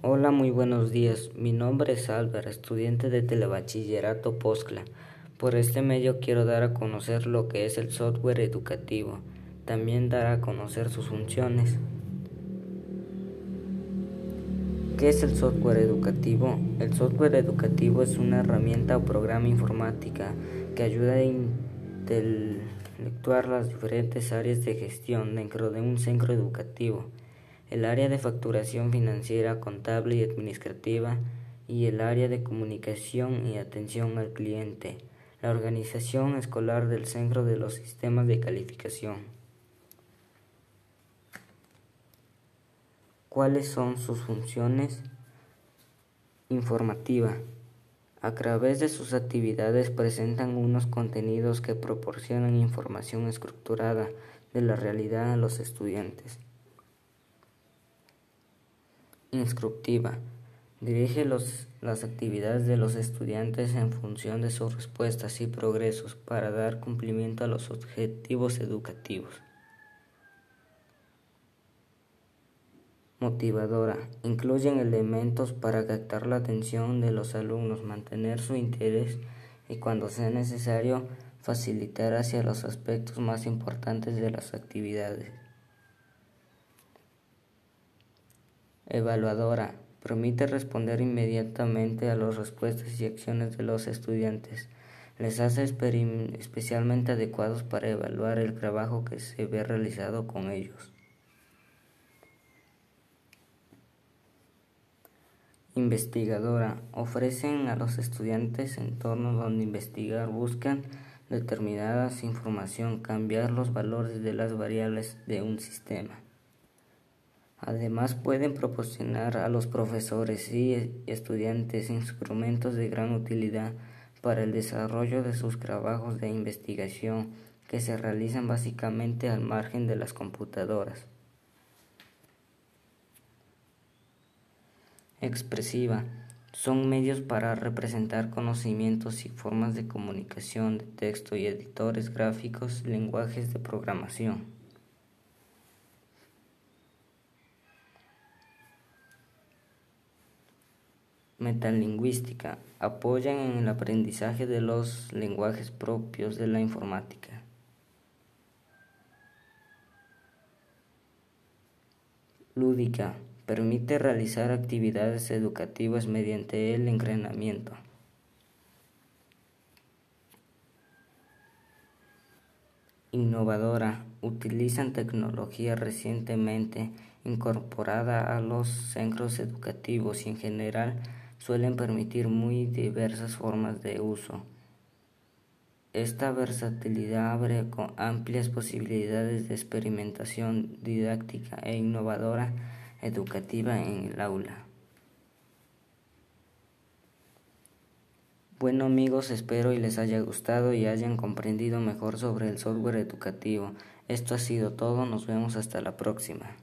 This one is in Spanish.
Hola, muy buenos días. Mi nombre es Álvaro, estudiante de Telebachillerato Poscla. Por este medio quiero dar a conocer lo que es el software educativo. También dar a conocer sus funciones. ¿Qué es el software educativo? El software educativo es una herramienta o programa informática que ayuda a intelectuar las diferentes áreas de gestión dentro de un centro educativo el área de facturación financiera, contable y administrativa y el área de comunicación y atención al cliente, la organización escolar del centro de los sistemas de calificación. ¿Cuáles son sus funciones? Informativa. A través de sus actividades presentan unos contenidos que proporcionan información estructurada de la realidad a los estudiantes. Instructiva. Dirige las actividades de los estudiantes en función de sus respuestas y progresos para dar cumplimiento a los objetivos educativos. Motivadora. Incluyen elementos para captar la atención de los alumnos, mantener su interés y cuando sea necesario facilitar hacia los aspectos más importantes de las actividades. Evaluadora. Permite responder inmediatamente a las respuestas y acciones de los estudiantes. Les hace especialmente adecuados para evaluar el trabajo que se ve realizado con ellos. Investigadora. Ofrecen a los estudiantes entornos donde investigar, buscan determinadas información, cambiar los valores de las variables de un sistema. Además pueden proporcionar a los profesores y estudiantes instrumentos de gran utilidad para el desarrollo de sus trabajos de investigación que se realizan básicamente al margen de las computadoras. Expresiva. Son medios para representar conocimientos y formas de comunicación de texto y editores gráficos, lenguajes de programación. Metalingüística apoyan en el aprendizaje de los lenguajes propios de la informática. Lúdica permite realizar actividades educativas mediante el entrenamiento. Innovadora utilizan tecnología recientemente incorporada a los centros educativos y en general suelen permitir muy diversas formas de uso. Esta versatilidad abre amplias posibilidades de experimentación didáctica e innovadora educativa en el aula. Bueno amigos, espero y les haya gustado y hayan comprendido mejor sobre el software educativo. Esto ha sido todo, nos vemos hasta la próxima.